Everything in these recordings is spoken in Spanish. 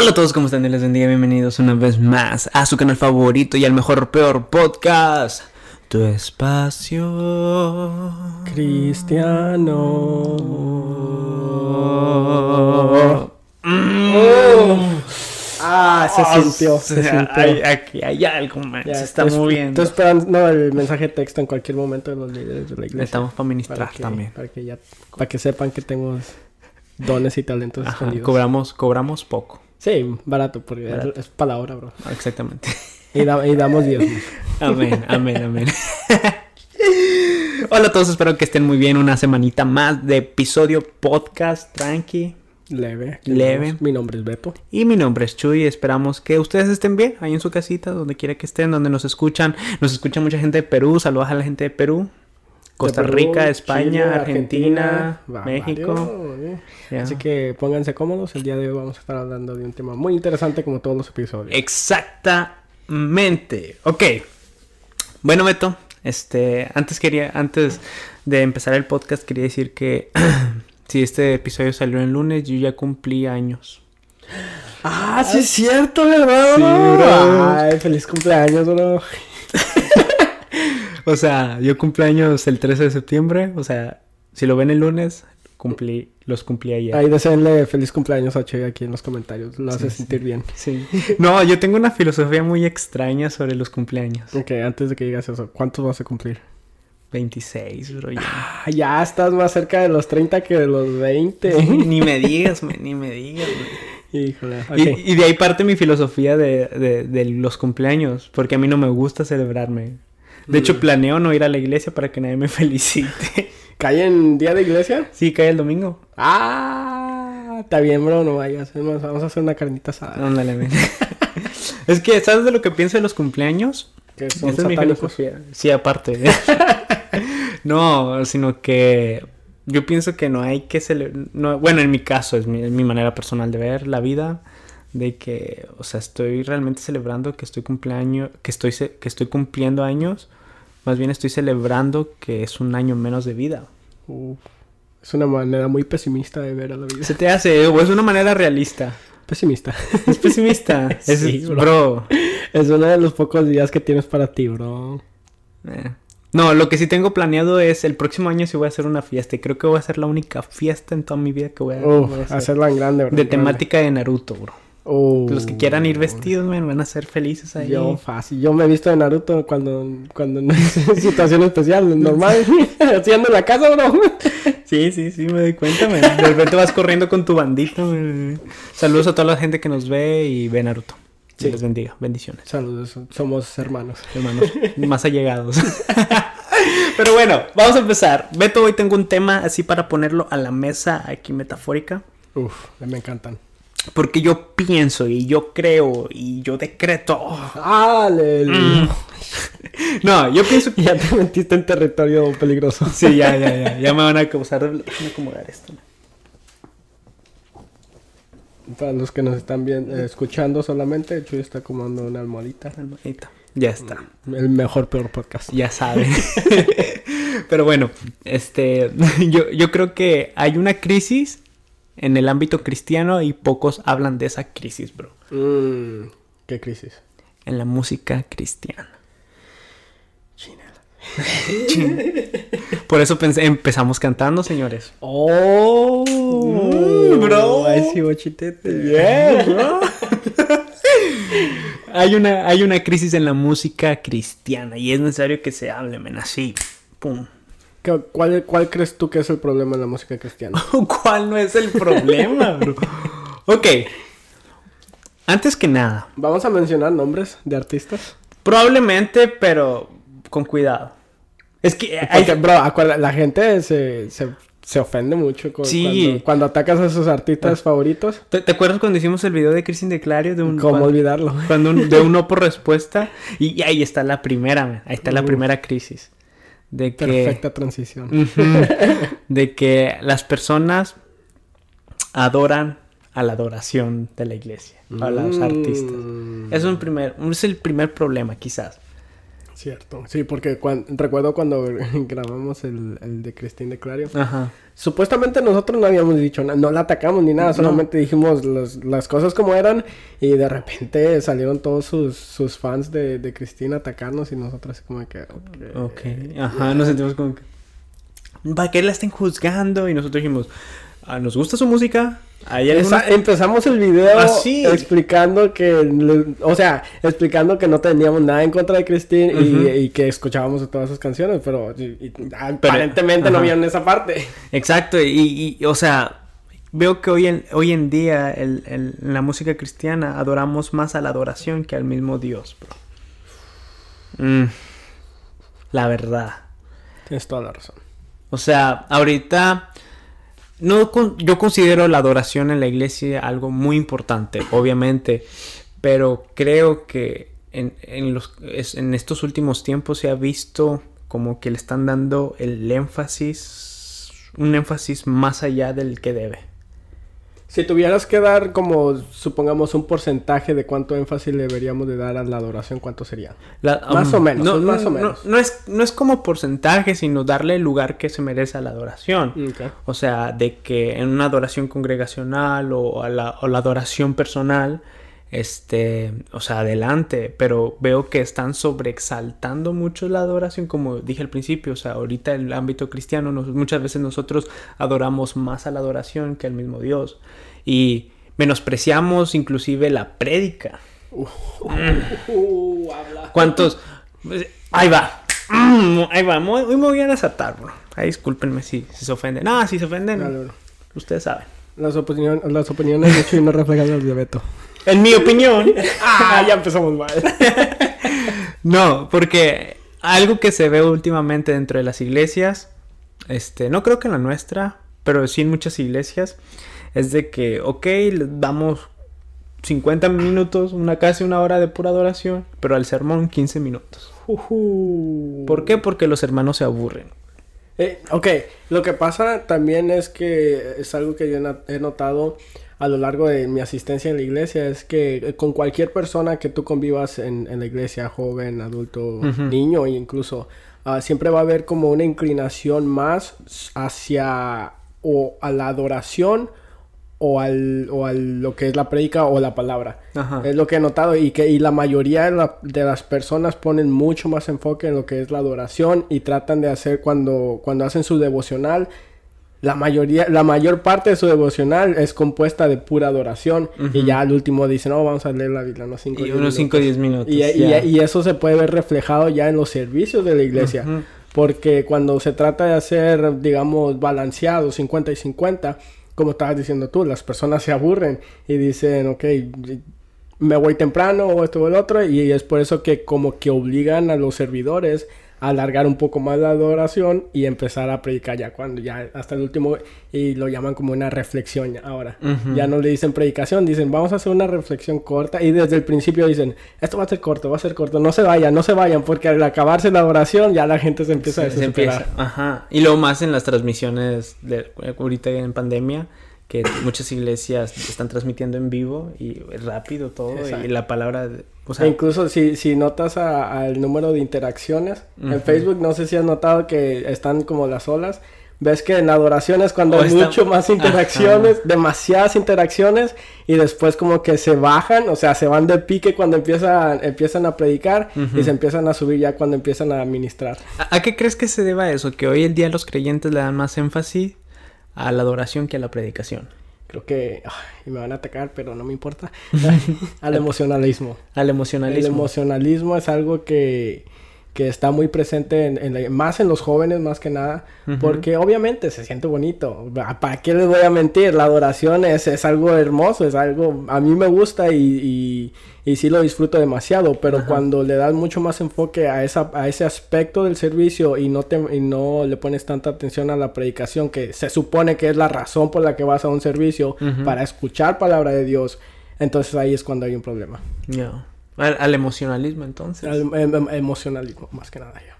Hola a todos, ¿cómo están? Dios les bendiga, bienvenidos una vez más a su canal favorito y al mejor peor podcast. Tu espacio. Cristiano. Mm. Ah, se Oh, sintió, se sea, sintió. Hay, aquí hay algo, man. Ya, se está estoy- moviendo. Estoy esperando no, el mensaje de texto en cualquier momento de los líderes de la iglesia. Estamos para ministrar que, también. Para que, ya, para que sepan que tengo dones y talentos Ajá, escondidos. cobramos, cobramos poco. Sí, barato, porque es- Barato. es para la hora, bro. Exactamente. Y, da- y damos dios. Amén, amén, amén. Hola a todos, espero que estén muy bien. Una semanita más de episodio podcast, tranqui. Leve. Leve. Mi nombre es Beto. Y mi nombre es Chuy. Esperamos que ustedes estén bien ahí en su casita, donde quiera que estén, donde nos escuchan. Nos escucha mucha gente de Perú. Saludos a la gente de Perú. Costa Perú, Rica, España, Argentina, va- México. varios. Así que pónganse cómodos. El día de hoy vamos a estar hablando de un tema muy interesante como todos los episodios. Exactamente. Ok. Bueno, Beto, este, antes quería, antes de empezar el podcast, quería decir que si este episodio salió el lunes, yo ya cumplí años. Ah, sí es cierto, ¿verdad? Sí, bro. Ay, feliz cumpleaños, bro. O sea, yo cumplí años el 13 de septiembre. O sea, si lo ven el lunes, cumplí, los cumplí ayer. Ahí deseenle feliz cumpleaños a Che aquí en los comentarios. Lo hace Sí, sentir bien. Sí. No, yo tengo una filosofía muy extraña sobre los cumpleaños. Ok, antes de que digas eso, ¿cuántos vas a cumplir? 26, bro. Ya. Ah, ya estás más cerca de los 30 que de los 20. ni me digas, man, ni me digas, güey. Híjole. y de ahí parte mi filosofía de, de- de los cumpleaños, porque a mí no me gusta celebrarme. De hecho, Mm. planeo no ir a la iglesia para que nadie me felicite. ¿Cae en día de iglesia? sí, cae el domingo. Ah, está bien, bro, no vayas. Vamos a hacer una carnita asada. Ándale, es que, ¿sabes de lo que pienso de los cumpleaños? Que son Esa es mi satánicos. Sí, aparte. no, sino que yo pienso que no hay que celebrar. No, bueno, en mi caso, es mi, es mi manera personal de ver la vida. De que, o sea, estoy realmente celebrando que estoy cumpleaños, que estoy, que estoy cumpliendo años. Más bien estoy celebrando que es un año menos de vida. Uf, es una manera muy pesimista de ver a la vida. Se te hace, o es una manera realista. Pesimista. Es pesimista. Es, Sí, bro. bro. es uno de los pocos días que tienes para ti, bro. Eh. No, lo que sí tengo planeado es el próximo año sí voy a hacer una fiesta. Y creo que voy a ser la única fiesta en toda mi vida que voy a, Uf, voy a hacer. hacerla en grande, bro. De grande. temática de Naruto, bro. Uh, Los que quieran ir vestidos, man, van a ser felices ahí. Yo fácil. Yo me he visto de Naruto cuando, cuando no es situación especial, normal. Haciendo en la casa, bro. Sí, sí, sí, me doy cuenta, man. De repente vas corriendo con tu bandita, man. Saludos a toda la gente que nos ve y ve Naruto. Sí. Dios les bendiga. Bendiciones, Saludos, somos hermanos. hermanos. más allegados. Pero bueno, vamos a empezar. Beto, hoy tengo un tema así para ponerlo a la mesa aquí metafórica. Uf, me encantan. Porque yo pienso y yo creo y yo decreto. ¡Aleluya! Mm. No, yo pienso que... Ya te metiste en territorio peligroso. Sí, ya, ya, ya. Ya me van a causar... Déjame acomodar esto. Para los que nos están bien, eh, escuchando solamente, Chuy está comando una almohadita. Hermanita. Ya está. El mejor, peor podcast. Ya saben. Pero bueno, este... Yo, yo creo que hay una crisis en el ámbito cristiano y pocos hablan de esa crisis, bro. Mm, ¿Qué crisis? En la música cristiana. Por eso pensé- empezamos cantando, señores. ¡Oh! Mm, bro. Sí, bochitete. Bien, bro. hay, una, hay una crisis en la música cristiana y es necesario que se hable, men, así. Pum. ¿Qué- ¿Cuál, ¿Cuál crees tú que es el problema en la música cristiana? ¿Cuál no es el problema, bro? Ok. Antes que nada, Vamos a mencionar nombres de artistas. probablemente, pero con cuidado. Es que hay, Porque, bro, acuerda, la gente se, se, se ofende mucho con- Sí. cuando, cuando atacas a sus artistas favoritos. ¿Te, te acuerdas cuando hicimos el video de Cristian de Clario de un ¿Cómo cuando- olvidarlo? Cuando un- de un no por respuesta. Y, y ahí está la primera, man, ahí está la Uf. primera crisis. De que, Perfecta transición. De que las personas adoran a la adoración de la iglesia, a los Mm. artistas. Es un primer, es el primer problema, quizás. Cierto, sí, porque cuan- recuerdo cuando grabamos el, el de Cristín de Clario, Ajá. supuestamente nosotros no habíamos dicho nada, no la atacamos ni nada, solamente dijimos los- las cosas como eran y de repente salieron todos sus, sus fans de, de Cristín a atacarnos y nosotros como que... ok. Ok. Ajá, nos sentimos como que... ¿Para qué la estén juzgando? Y nosotros dijimos... "Ah, ¿Nos gusta su música? ¿Hay alguna... Esa- empezamos el video Ah, explicando que, o sea, explicando que no teníamos nada en contra de Cristín y- que escuchábamos todas sus canciones, pero y- y aparentemente no vieron esa parte. Exacto, y, y, o sea, veo que hoy en, hoy en día el- el- en la música cristiana adoramos más a la adoración que al mismo Dios, bro. Mm, la verdad. Tienes toda la razón. O sea, ahorita no con- yo considero la adoración en la iglesia algo muy importante, obviamente, pero creo que en, en los, en estos últimos tiempos se ha visto como que le están dando el énfasis, un énfasis más allá del que debe. Si tuvieras que dar como, supongamos, un porcentaje de cuánto énfasis le deberíamos de dar a la adoración, ¿cuánto sería? La- Más o menos, no, más o no- menos. No, es, no es como porcentaje, sino darle el lugar que se merece a la adoración. Ok. O sea, de que en una adoración congregacional o, a la, o la adoración personal, este, o sea, adelante, pero veo que están sobreexaltando mucho la adoración, como dije al principio, o sea, ahorita en el ámbito cristiano, nos- muchas veces nosotros adoramos más a la adoración que al mismo Dios y menospreciamos inclusive la prédica. Uh. ¿Cuántos? Ahí va. Mm, ahí va. Muy, muy voy a desatar, bro. Ahí discúlpenme si, si se ofenden. No, si se ofenden, ustedes saben. Las, opinión- las opiniones de Chuy no reflejan las de Beto. En mi opinión. ah, ya empezamos mal. no, porque algo que se ve últimamente dentro de las iglesias, este, no creo que en la nuestra, pero sí en muchas iglesias, es de que, ok, damos 50 minutos, una casi una hora de pura adoración, pero al sermón 15 minutos. ¿Por qué? Porque los hermanos se aburren. Eh, ok, lo que pasa también es que es algo que yo he notado a lo largo de mi asistencia en la iglesia, es que eh, con cualquier persona que tú convivas en, en la iglesia, joven, adulto, Ujú. niño e incluso, ah, siempre va a haber como una inclinación más hacia o a la adoración o al, o a lo que es la prédica o la palabra. Ajá. Es lo que he notado y que y la mayoría de, la- de las personas ponen mucho más enfoque en lo que es la adoración y tratan de hacer cuando, cuando hacen su devocional. La mayoría, la mayor parte de su devocional es compuesta de pura adoración y Ujú. ya al último dicen, no, vamos a leer la Biblia, unos 5 Y unos 5 o 10 minutos. y, y- ya. y eso se puede ver reflejado ya en los servicios de la iglesia. Ujú. Porque cuando se trata de hacer, digamos, balanceado, 50 y 50, como estabas diciendo tú, las personas se aburren y dicen, ok, me voy temprano o esto o el otro, y es por eso que como que obligan a los servidores alargar un poco más la adoración y empezar a predicar ya cuando ya hasta el último y lo llaman como una reflexión ahora. Ya no le dicen predicación, dicen vamos a hacer una reflexión corta y desde el principio dicen esto va a ser corto, va a ser corto, no se vayan, no se vayan porque al acabarse la oración ya la gente se empieza a Se- se desesperar. empieza, Ajá. Y luego más en las transmisiones de ahorita en pandemia, que muchas iglesias están transmitiendo en vivo y rápido todo Exacto. y la palabra, o E sea, incluso si, si notas al número de interacciones en. Facebook, no sé si has notado que están como las olas. Ves que en adoraciones cuando O hay está- mucho más interacciones, demasiadas interacciones y después como que se bajan, o sea, se van de pique cuando empiezan, empiezan a predicar y se empiezan a subir ya cuando empiezan a ministrar. ¿a, a qué crees que se deba eso? Que hoy en día los creyentes le dan más énfasis a la adoración que a la predicación. Creo que ay, y me van a atacar, pero no me importa. Al emocionalismo. Al El emocionalismo. emocionalismo es algo que, que está muy presente en, en la- más en los jóvenes más que nada, porque obviamente se siente bonito. ¿Para qué les voy a mentir? La adoración es, es algo hermoso, es algo, a mí me gusta y, y, y sí lo disfruto demasiado, pero cuando le das mucho más enfoque a, esa, a ese aspecto del servicio y no, te, y no le pones tanta atención a la predicación, que se supone que es la razón por la que vas a un servicio, para escuchar palabra de Dios, entonces ahí es cuando hay un problema. Al, al emocionalismo entonces. Al em- em- emocionalismo, más que nada yo.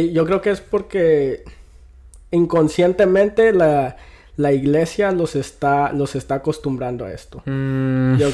Y yo creo que es porque inconscientemente la, la iglesia los está, los está acostumbrando a esto. Mm, Yo-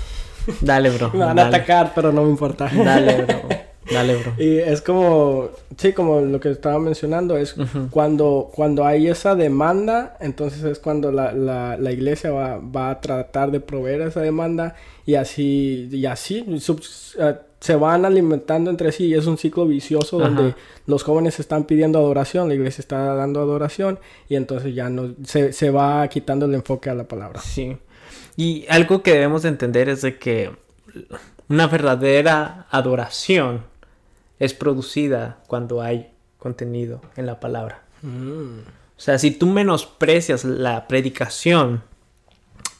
dale, bro. me van a atacar, pero no me importa. Dale, bro. Dale, bro. Y es como, sí, como lo que estaba mencionando, es cuando, cuando hay esa demanda, entonces es cuando la, la, la iglesia va, va, a tratar de proveer esa demanda y así, y así uh, se van alimentando entre sí y es un ciclo vicioso donde los jóvenes están pidiendo adoración, la iglesia está dando adoración y entonces ya no, se, se va quitando el enfoque a la palabra. Sí. Y algo que debemos de entender es de que una verdadera adoración es producida cuando hay contenido en la palabra. Mm. O sea, si tú menosprecias la predicación,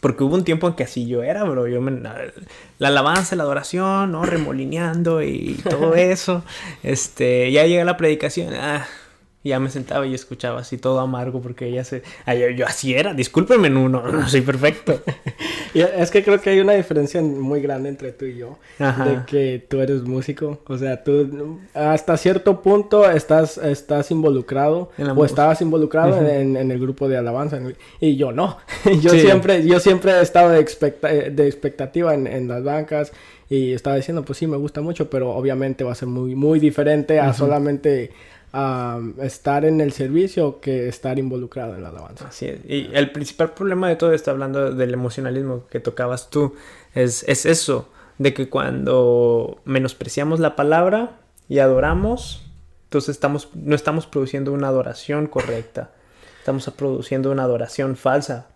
porque hubo un tiempo en que así yo era, bro, yo la alabanza, la adoración, ¿no? Remolineando y todo eso. este, ya llega la predicación, ah, y ya me sentaba y escuchaba así todo amargo porque ella se... yo, así era, discúlpeme, no, no, soy perfecto. y es que creo que hay una diferencia muy grande entre tú y yo. De que tú eres músico. O sea, tú hasta cierto punto estás, estás involucrado o estabas involucrado en, el grupo de alabanza. Y yo no. yo, siempre, yo siempre he estado de, de expectativa en, en las bancas. Y estaba diciendo, pues sí, me gusta mucho, pero obviamente va a ser muy, muy diferente a solamente estar en el servicio que estar involucrado en la alabanza. Así Y el principal problema de todo esto, hablando del emocionalismo que tocabas tú, es, es eso, de que cuando menospreciamos la palabra y adoramos, entonces estamos, no estamos produciendo una adoración correcta, estamos produciendo una adoración falsa,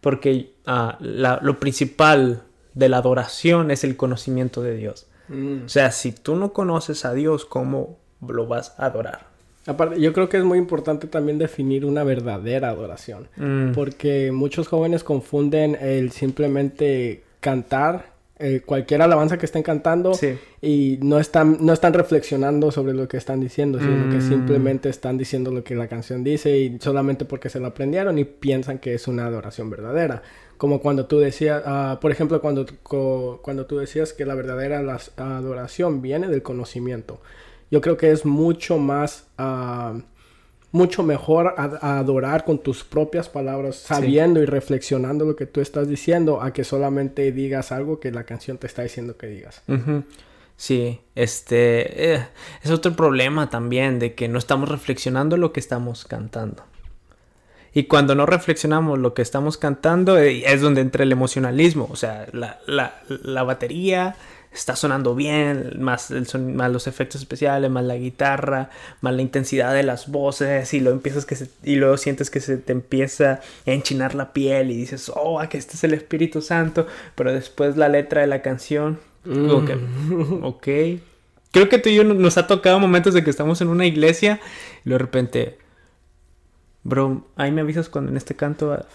porque uh, lo principal de la adoración es el conocimiento de Dios. Mm. O sea, si tú no conoces a Dios, ¿cómo lo vas a adorar? Aparte, yo creo que es muy importante también definir una verdadera adoración, mm. porque muchos jóvenes confunden el simplemente cantar eh, cualquier alabanza que estén cantando y no están, no están reflexionando sobre lo que están diciendo, sino que mm. simplemente están diciendo lo que la canción dice y solamente porque se lo aprendieron y piensan que es una adoración verdadera. Como cuando tú decías, ah, por ejemplo, cuando, cuando tú decías que la verdadera adoración viene del conocimiento yo creo que es mucho más, ah, mucho mejor adorar con tus propias palabras, sabiendo y reflexionando lo que tú estás diciendo, a que solamente digas algo que la canción te está diciendo que digas. Sí, este eh, es otro problema también de que no estamos reflexionando lo que estamos cantando. Y cuando no reflexionamos lo que estamos cantando, eh, es donde entra el emocionalismo. O sea, la, la, la batería, está sonando bien, más, el son, más los efectos especiales, más la guitarra, más la intensidad de las voces y luego empiezas que y luego sientes que se te empieza a enchinar la piel y dices, oh, que este es el Espíritu Santo, pero después la letra de la canción, mm. ok. Creo que tú y yo nos ha tocado momentos de que estamos en una iglesia y de repente, bro, ahí me avisas cuando en este canto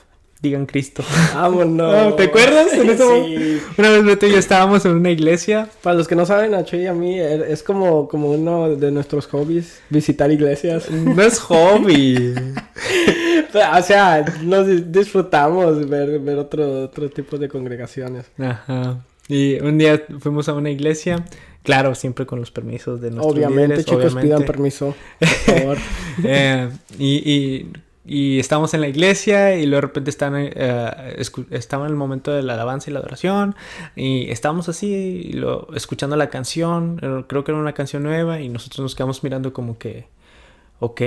digan Cristo. Vámonos. ¿Te acuerdas? sí. Una vez Beto y yo estábamos en una iglesia. Para los que no saben, a y a mí er, es como, como uno de nuestros hobbies, visitar iglesias. No es hobby. o sea, nos disfrutamos ver, ver otro, otro tipo de congregaciones. Ajá. Y un día fuimos a una iglesia, claro, siempre con los permisos de nuestros Obviamente, chicos, pidan permiso, por favor. eh, y, y y estábamos en la iglesia y luego de repente están, eh, estaba en el momento de la alabanza y la adoración y estábamos así lo, escuchando la canción, eh, creo que era una canción nueva y nosotros nos quedamos mirando como que, ok,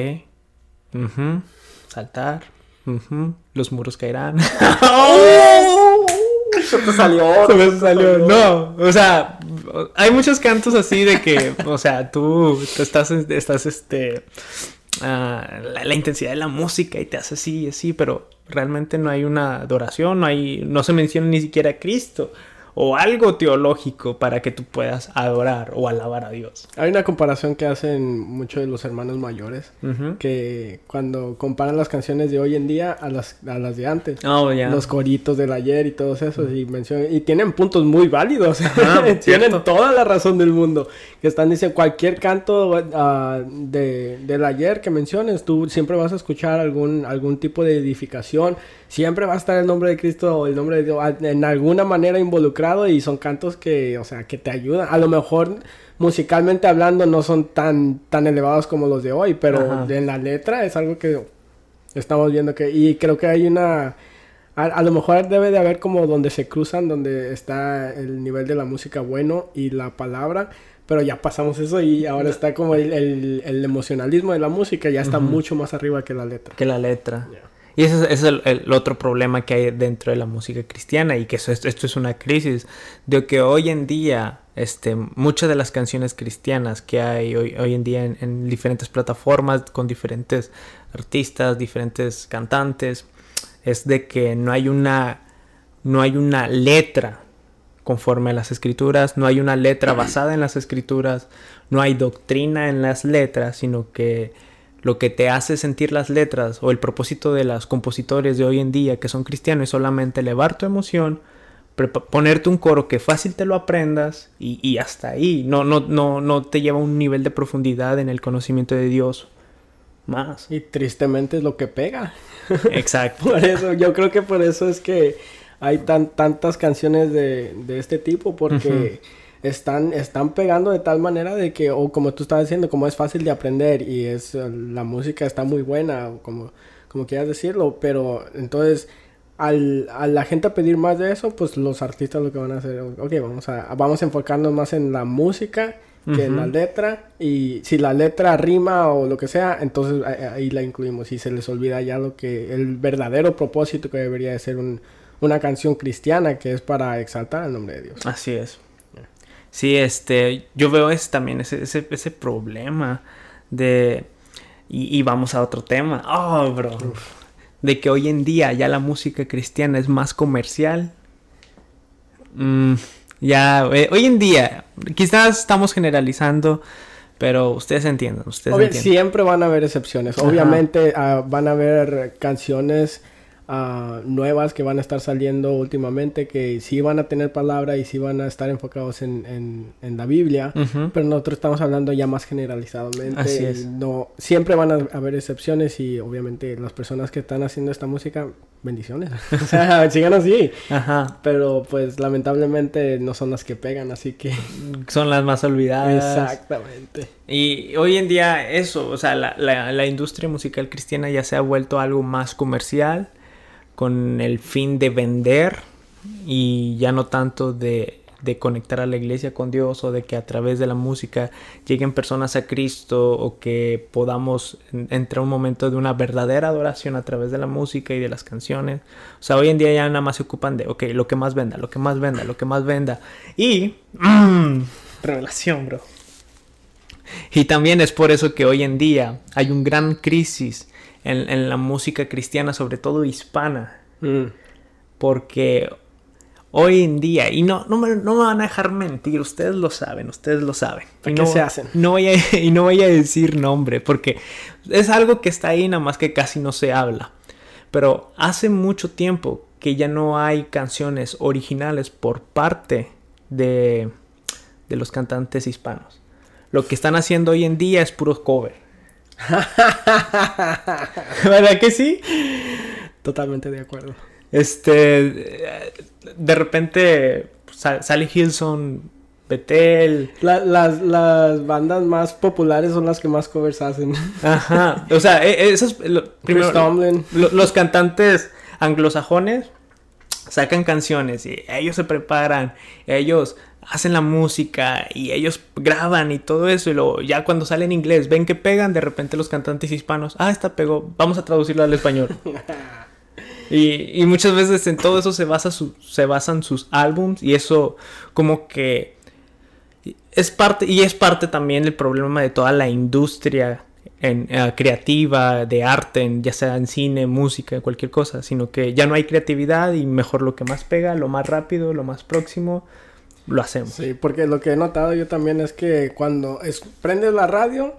saltar, los muros caerán. Eso te salió. Eso salió. No, o sea, hay muchos cantos así de que, o sea, tú, tú estás, estás, este, Ah, la, intensidad de la música y te hace así y así, pero realmente no hay una adoración, no, hay, no se menciona ni siquiera a Cristo o algo teológico para que tú puedas adorar o alabar a Dios. Hay una comparación que hacen muchos de los hermanos mayores, que cuando comparan las canciones de hoy en día a las, a las de antes, oh, los coritos del ayer y todos esos, y, y tienen puntos muy válidos, tienen toda la razón del mundo, que están, dice, cualquier canto uh, de, del ayer que menciones, tú siempre vas a escuchar algún, algún tipo de edificación, siempre va a estar el nombre de Cristo o el nombre de Dios. En alguna manera involucrado y son cantos que, o sea, que te ayudan. A lo mejor musicalmente hablando no son tan, tan elevados como los de hoy, pero en la letra es algo que estamos viendo que, y creo que hay una, a, lo mejor debe de haber como donde se cruzan, donde está el nivel de la música bueno y la palabra, pero ya pasamos eso y ahora está como el, emocionalismo de la música, ya está mucho más arriba que la letra. Que la letra. Y ese es, el, otro problema que hay dentro de la música cristiana y que esto, es una crisis de que hoy en día este, muchas de las canciones cristianas que hay hoy, hoy en día en, diferentes plataformas con diferentes artistas, diferentes cantantes, es de que no hay una, no hay una letra conforme a las escrituras, no hay una letra basada en las escrituras, no hay doctrina en las letras, sino que lo que te hace sentir las letras o el propósito de los compositores de hoy en día que son cristianos es solamente elevar tu emoción, ponerte un coro que fácil te lo aprendas y, hasta ahí. No, no, no, no te lleva a un nivel de profundidad en el conocimiento de Dios más. Y tristemente es lo que pega. Exacto. por eso, yo creo que por eso es que hay tan, tantas canciones de, este tipo, porque están, están pegando de tal manera de que, o como tú estabas diciendo, como es fácil de aprender y es la música está muy buena, como, como quieras decirlo, pero entonces al, a la gente a pedir más de eso, pues los artistas lo que van a hacer, ok, vamos a, vamos a enfocarnos más en la música que en la letra y si la letra rima o lo que sea, entonces ahí la incluimos y se les olvida ya lo que el verdadero propósito que debería de ser una canción cristiana que es para exaltar el nombre de Dios. Así es. Sí, este, yo veo ese, también ese, ese, ese problema de... Y, vamos a otro tema. Oh, bro. De que hoy en día ya la música cristiana es más comercial. Mm, ya, eh, hoy en día, quizás estamos generalizando, pero ustedes entienden. Ustedes Siempre van a haber excepciones. Obviamente ah, van a haber canciones nuevas que van a estar saliendo últimamente, que sí van a tener palabra y sí van a estar enfocados en, en, la Biblia, pero nosotros estamos hablando ya más generalizadamente. Así es. No, siempre van a haber excepciones y obviamente las personas que están haciendo esta música, bendiciones. o sea, sigan así. Ajá. Pero pues lamentablemente no son las que pegan, así que... Son las más olvidadas. Exactamente. Y hoy en día eso, o sea, la, la, la industria musical cristiana ya se ha vuelto algo más comercial con el fin de vender y ya no tanto de, conectar a la iglesia con Dios o de que a través de la música lleguen personas a Cristo o que podamos entrar un momento de una verdadera adoración a través de la música y de las canciones. O sea, hoy en día ya nada más se ocupan de, ok, lo que más venda, lo que más venda, lo que más venda. Y... Mm, revelación, bro. Y también es por eso que hoy en día hay un gran crisis en, la música cristiana, sobre todo hispana. Mm. Porque hoy en día, y no, no, me, no me van a dejar mentir, ustedes lo saben, ustedes lo saben. Y no, se hacen? No voy a, y no voy a decir nombre, porque es algo que está ahí, nada más que casi no se habla. Pero hace mucho tiempo que ya no hay canciones originales por parte de, de los cantantes hispanos. Lo que están haciendo hoy en día es puro cover. ¿Verdad que sí? Totalmente de acuerdo. Este, de repente sale Hilson, Betel. las, las, bandas más populares son las que más covers hacen. Ajá. O sea, e, esos. los cantantes anglosajones sacan canciones y ellos se preparan, ellos hacen la música y ellos graban y todo eso y luego ya cuando sale en inglés ven que pegan de repente los cantantes hispanos ah esta pegó vamos a traducirlo al español y, y, muchas veces en todo eso se basa su, se basan sus álbums y eso como que es parte y es parte también del problema de toda la industria en, eh, creativa de arte ya sea en cine música cualquier cosa sino que ya no hay creatividad y mejor lo que más pega lo más rápido lo más próximo lo hacemos. Sí, porque lo que he notado yo también es que cuando prendes la radio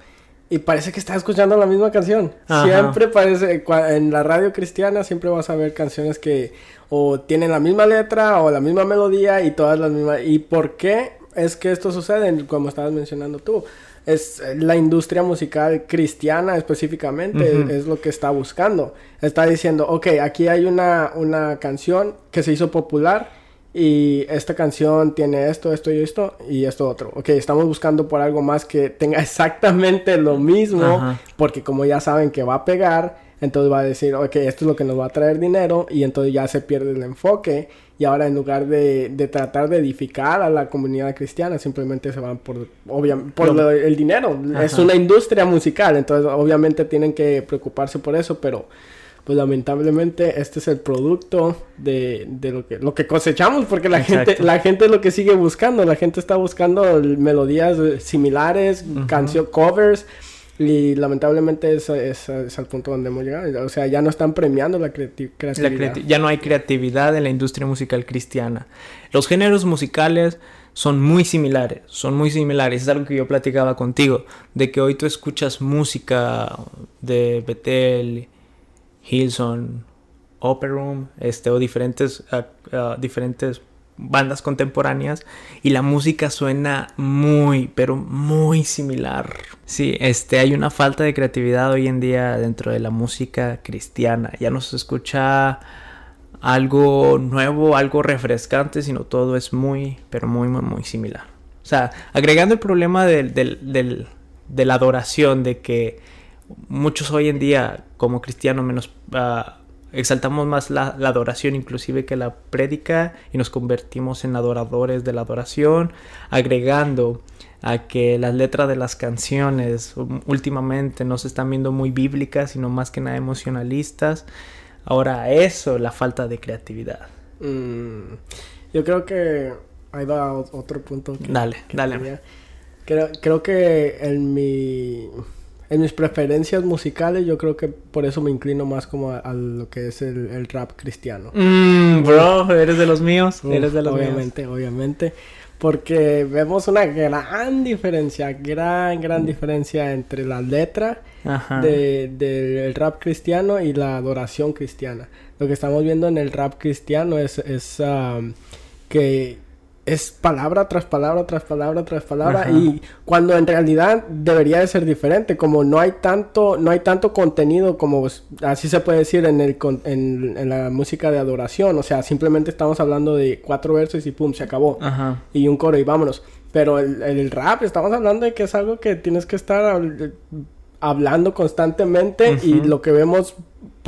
y parece que estás escuchando la misma canción. Siempre parece, en la radio cristiana siempre vas a ver canciones que o tienen la misma letra o la misma melodía y todas las mismas. ¿Y por qué es que esto sucede? Como estabas mencionando tú. Es la industria musical cristiana específicamente, es lo que está buscando. Está diciendo, ok, aquí hay una, una canción que se hizo popular y esta canción tiene esto, esto y esto y esto otro. Ok, estamos buscando por algo más que tenga exactamente lo mismo, porque como ya saben que va a pegar, entonces va a decir, ok, esto es lo que nos va a traer dinero y entonces ya se pierde el enfoque y ahora en lugar de, de tratar de edificar a la comunidad cristiana, simplemente se van por, obviamente, por el dinero. Es una industria musical, entonces obviamente tienen que preocuparse por eso, pero pues lamentablemente este es el producto de, de lo, que, lo que cosechamos porque la gente la gente es lo que sigue buscando la gente está buscando melodías similares canciones covers y lamentablemente es, es, es, al punto donde hemos llegado. O sea, ya no están premiando la, creatividad. ya no hay creatividad en la industria musical cristiana. Los géneros musicales son muy similares, son muy similares. Es algo que yo platicaba contigo, de que hoy tú escuchas música de Bethel, Hilson, Room, este, o diferentes, uh, uh, diferentes bandas contemporáneas y la música suena muy, pero muy similar. Sí, este, hay una falta de creatividad hoy en día dentro de la música cristiana. Ya no se escucha algo nuevo, algo refrescante, sino todo es muy, pero muy, muy, muy similar. O sea, agregando el problema del, del, de la adoración, de que muchos hoy en día como cristianos menos... Uh, exaltamos más la, adoración inclusive que la prédica y nos convertimos en adoradores de la adoración, agregando a que las letras de las canciones últimamente no se están viendo muy bíblicas, sino más que nada emocionalistas. Ahora eso, la falta de creatividad. Mm, yo creo que ahí va otro punto. dale, dale. Creo, creo que en mi en mis preferencias musicales, yo creo que por eso me inclino más como a, lo que es el, rap cristiano. Mm, bro, eres de los míos. eres de los obviamente, obviamente. Porque vemos una gran diferencia, gran, gran diferencia entre la letra del rap cristiano y la adoración cristiana. Lo que estamos viendo en el rap cristiano es, es um, que es palabra tras palabra tras palabra tras palabra y cuando en realidad debería de ser diferente como no hay tanto no hay tanto contenido como así se puede decir en el en, la música de adoración o sea simplemente estamos hablando de cuatro versos y pum se acabó. Y un coro y vámonos. Pero el, el, rap estamos hablando de que es algo que tienes que estar hablando constantemente y lo que vemos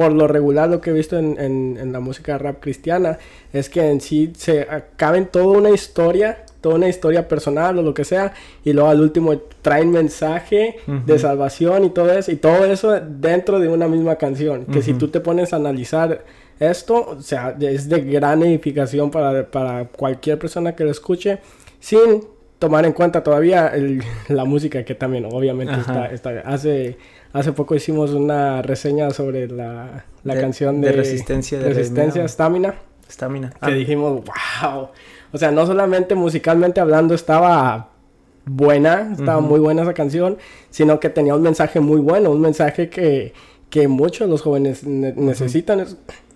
por lo regular lo que he visto en, en, la música rap cristiana es que en sí se acaben toda una historia, toda una historia personal o lo que sea, y luego al último traen mensaje de salvación y todo eso, y todo eso dentro de una misma canción, que si tú te pones a analizar esto, o sea, es de gran edificación para, para cualquier persona que lo escuche, sin tomar en cuenta todavía la música que también obviamente está, está, hace hace poco hicimos una reseña sobre la, la canción de, resistencia de resistencia Stamina. Stamina. Que ah. dijimos wow o sea no solamente musicalmente hablando estaba buena estaba muy buena esa canción sino que tenía un mensaje muy bueno un mensaje que que muchos de los jóvenes necesitan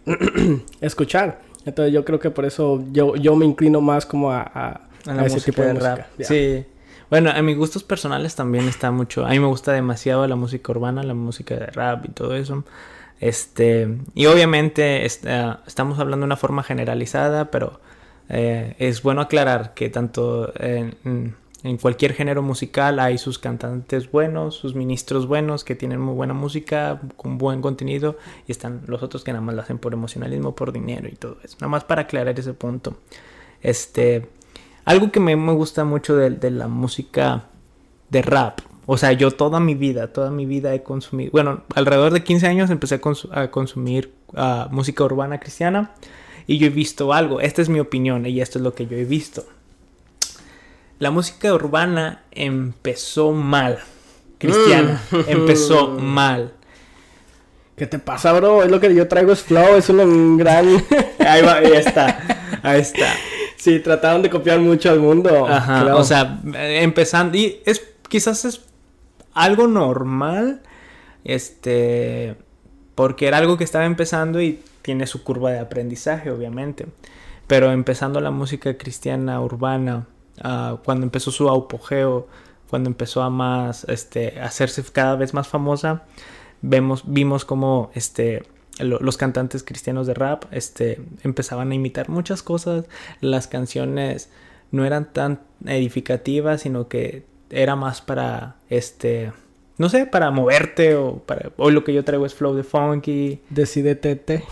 escuchar. Entonces yo creo que por eso yo yo me inclino más como a a, ese tipo de, rap. Sí. Bueno, a mis gustos personales también está mucho. A mí me gusta demasiado la música urbana, la música de rap y todo eso. Este, y obviamente estamos hablando de una forma generalizada, pero eh, es bueno aclarar que tanto en, cualquier género musical hay sus cantantes buenos, sus ministros buenos que tienen muy buena música, con buen contenido, y están los otros que nada más lo hacen por emocionalismo, por dinero y todo eso. Nada más para aclarar ese punto. Este, algo que me, me gusta mucho de, la música de rap. O sea, yo toda mi vida, toda mi vida he consumido, bueno, alrededor de 15 años empecé a, consumir ah, música urbana cristiana y yo he visto algo, esta es mi opinión y esto es lo que yo he visto. La música urbana empezó mal, cristiana, mm. empezó mal. ¿Qué te pasa, bro? Es lo que yo traigo es flow, es un gran... ahí va, ahí está, ahí está. Sí, trataron de copiar mucho al mundo. Ajá, o sea, empezando, y es, quizás es algo normal, este, porque era algo que estaba empezando y tiene su curva de aprendizaje, obviamente. Pero empezando la música cristiana urbana, uh, cuando empezó su apogeo, cuando empezó a más, este, hacerse cada vez más famosa, vemos, vimos como, este, los cantantes cristianos de rap este, empezaban a imitar muchas cosas. Las canciones no eran tan edificativas, sino que era más para este no sé, para moverte o para... Hoy lo que yo traigo es flow de funky. Decídete.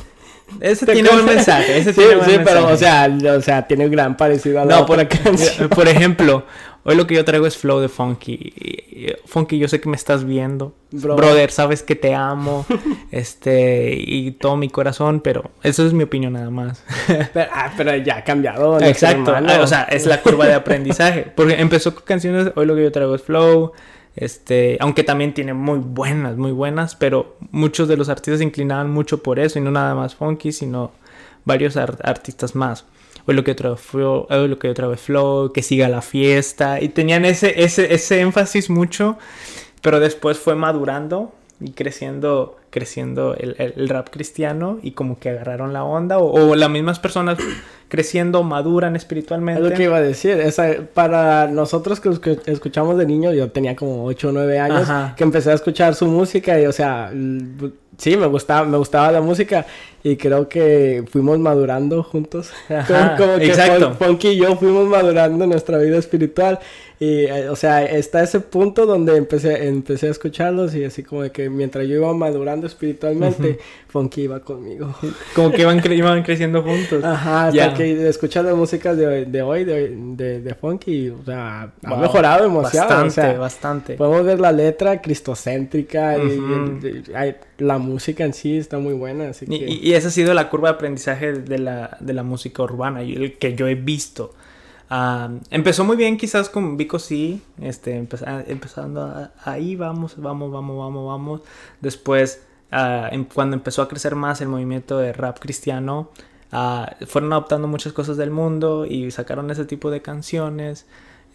Ese tiene un mensaje, ese tiene buen sí, mensaje. pero o sea, o sea, tiene un gran parecido a la No, por, otra canción. por ejemplo, hoy lo que yo traigo es flow de funky. Funky, yo sé que me estás viendo. Bro. Brother, sabes que te amo. este, y todo mi corazón, pero eso es mi opinión nada más. Pero, ah, pero ya ha cambiado. Exacto. ah, O sea, es la curva de aprendizaje. Porque empezó con canciones, hoy lo que yo traigo es flow. Este, aunque también tiene muy buenas, muy buenas, pero muchos de los artistas se inclinaban mucho por eso y no nada más funky, sino varios ar- artistas más. Hoy lo que yo traigo es flow, lo que yo traigo es flow, que siga la fiesta y tenían ese, ese, ese énfasis mucho, pero después fue madurando y creciendo, creciendo el, el- el rap cristiano y como que agarraron la onda o, o las mismas personas creciendo maduran Es espiritualmente. lo que iba a decir. Esa, para nosotros que, escuchamos de niño, yo tenía como 8 o 9 años, Ajá. que empecé a escuchar su música y, o sea, sí, me gustaba, me gustaba la música y creo que fuimos madurando juntos. Ajá, como, como que Funky y yo fuimos madurando nuestra vida espiritual y, eh, o sea, está ese punto donde empecé, empecé a escucharlos y así como de que mientras yo iba madurando espiritualmente, Funky iba conmigo. Como que iban, cre- iban creciendo juntos. Ajá, hasta Ya. que escuchas la música de, de hoy, de, de, de Funky, o sea, ha Wow. mejorado demasiado. Bastante, o sea, bastante. podemos ver la letra cristocéntrica y- la música en sí está muy buena, así Y, que... y- esa ha sido la curva de aprendizaje de la, de la música urbana, el que yo he visto. Ah, empezó muy bien quizás con Vico sí, este, empeza- empezando ahí vamos, vamos, vamos, vamos, vamos. Después, ah, em- cuando empezó a crecer más el movimiento de rap cristiano, ah, fueron adoptando muchas cosas del mundo y sacaron ese tipo de canciones.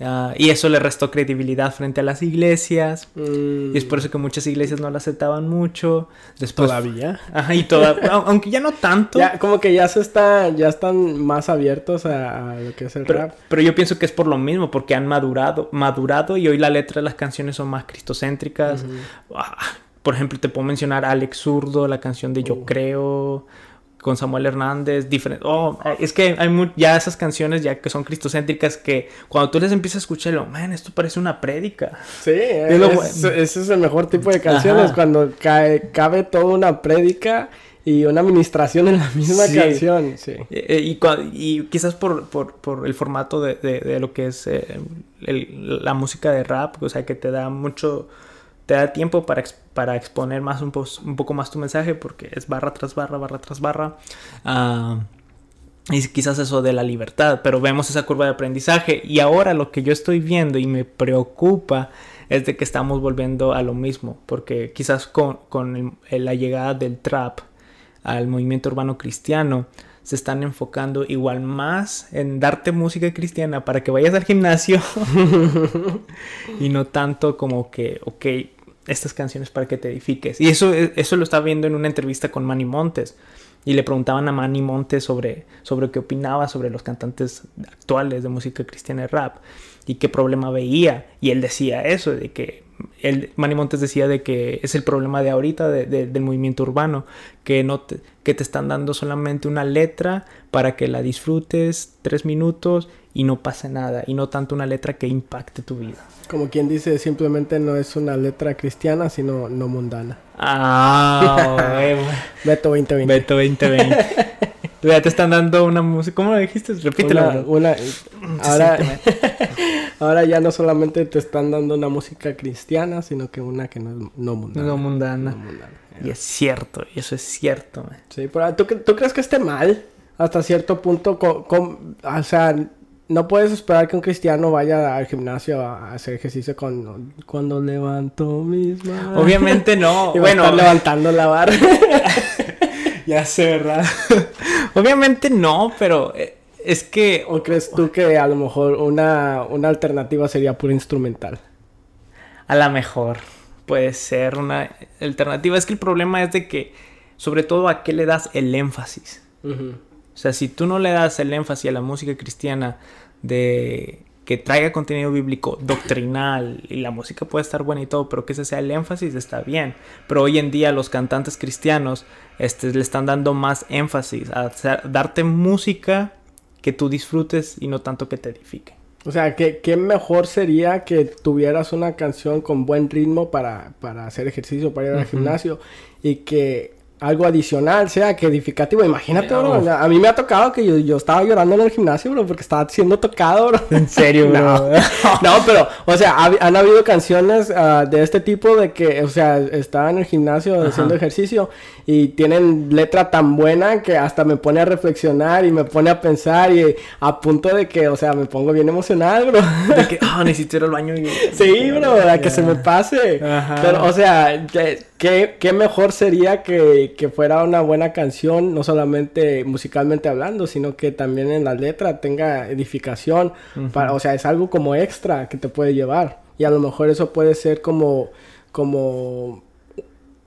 Ah, y eso le restó credibilidad frente a las iglesias. Mm, Y es por eso que muchas iglesias no la aceptaban mucho. Después Todavía. Ajá, y toda, au- aunque ya no tanto. Ya, como que ya se está, ya están más abiertos a, a lo que es el pero, rap. pero yo pienso que es por lo mismo, porque han madurado, madurado y hoy la letra de las canciones son más cristocéntricas. Ah, Por ejemplo, te puedo mencionar Alex Zurdo, la canción de Yo Uh. Creo, con Samuel Hernández, diferente. Oh, es que hay ya esas canciones ya que son cristocéntricas que cuando tú les empiezas a escucharlo, man, esto parece una prédica. Sí, Es lo es- ese es el mejor tipo de canciones, Ajá. cuando cae, cabe toda una prédica y una administración en la misma Sí. canción, sí. Eh, eh, y, quizás por, por, por el formato de, de- de lo que es eh, el- la música de rap, o sea, que te da mucho, te da tiempo para, para exponer más un, un poco más tu mensaje, porque es barra tras barra, barra tras barra. Ah, y quizás eso de la libertad, pero vemos esa curva de aprendizaje. Y ahora lo que yo estoy viendo y me preocupa es de que estamos volviendo a lo mismo, porque quizás con, con el- la llegada del trap al movimiento urbano cristiano, se están enfocando igual más en darte música cristiana para que vayas al gimnasio y no tanto como que, ok, estas canciones para que te edifiques. Y eso, eso lo estaba viendo en una entrevista con Manny Montes. Y le preguntaban a Manny Montes sobre, sobre qué opinaba sobre los cantantes actuales de música cristiana y rap y qué problema veía. Y él decía eso, de que él, Manny Montes decía de que es el problema de ahorita de- de- del movimiento urbano, que, no te, que te están dando solamente una letra para que la disfrutes tres minutos y no pase nada, y no tanto una letra que impacte tu vida. Como quien dice, simplemente no es una letra cristiana, sino no mundana. Ah, güey. Beto 2020. Beto 2020. Ya te están dando una música. ¿Cómo lo dijiste? Repítelo. Una, una- ahora, ahora ya no solamente te están dando una música cristiana, sino que una que no es no mundana. No mundana. No mundana. Y es cierto, y eso es cierto. man. Sí, pero ¿tú, cre- ¿tú crees que esté mal? Hasta cierto punto, co- com- o sea, no puedes esperar que un cristiano vaya al gimnasio a, hacer ejercicio con cuando levanto mis manos. Obviamente no. Y a bueno, estar levantando la barra. ya sé, ¿verdad? Obviamente no, pero eh, es que ¿O crees tú que a lo mejor una, una alternativa sería pura instrumental? a lo mejor puede ser una alternativa. Es que el problema es de que, sobre todo, a qué le das el énfasis. O sea, si tú no le das el énfasis a la música cristiana de que traiga contenido bíblico doctrinal y la música puede estar buena y todo, pero que ese sea el énfasis está bien. Pero hoy en día los cantantes cristianos este, le están dando más énfasis a hacer- darte música que tú disfrutes y no tanto que te edifique. O sea, ¿qué, qué mejor sería que tuvieras una canción con buen ritmo para, para hacer ejercicio, para ir al gimnasio y que algo adicional sea que edificativo. Imagínate, bro. A mí me ha tocado que yo, yo, estaba llorando en el gimnasio, bro, porque estaba siendo tocado, bro. En serio, bro. no, pero, o sea, han habido canciones uh, de este tipo de que, o sea, estaba en el gimnasio Ajá. haciendo ejercicio y tienen letra tan buena que hasta me pone a reflexionar y me pone a pensar y a punto de que, o sea, me pongo bien emocional, bro. De que, ah, oh, necesito ir al baño y... Sí, bro, a que se me pase. Ajá. Pero, o sea, ¿qué, qué mejor sería que, que fuera una buena canción, no solamente musicalmente hablando, sino que también en la letra tenga edificación. Uh -huh. para, o sea, es algo como extra que te puede llevar. Y a lo mejor eso puede ser como, como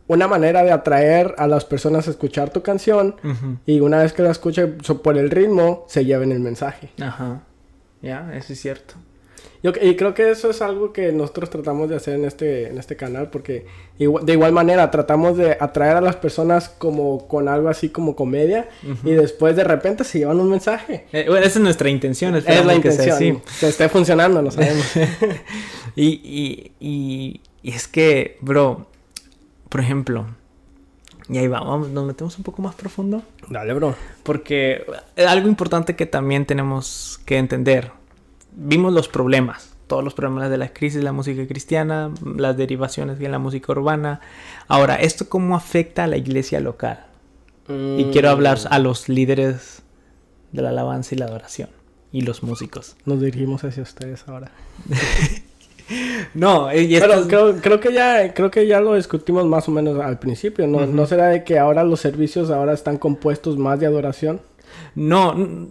una manera de atraer a las personas a escuchar tu canción. Uh -huh. Y una vez que la escuchen por el ritmo, se lleven el mensaje. Ajá. Ya, eso es cierto. Yo, y creo que eso es algo que nosotros tratamos de hacer en este, en este canal, porque igual, de igual manera tratamos de atraer a las personas como con algo así como comedia, uh -huh. y después de repente se llevan un mensaje. Eh, bueno, esa es nuestra intención. Es la intención. Que, sea, que esté funcionando, lo sabemos. y, y, y, y es que, bro, por ejemplo, y ahí vamos, nos metemos un poco más profundo. Dale, bro. Porque algo importante que también tenemos que entender vimos los problemas, todos los problemas de la crisis la música cristiana, las derivaciones de la música urbana. Ahora, ¿esto cómo afecta a la iglesia local? Mm. Y quiero hablar a los líderes de la alabanza y la adoración y los músicos. Nos dirigimos hacia ustedes ahora. no, y pero creo, creo, que ya creo que ya lo discutimos más o menos al principio, ¿no? Uh -huh. ¿No será de que ahora los servicios ahora están compuestos más de adoración? No,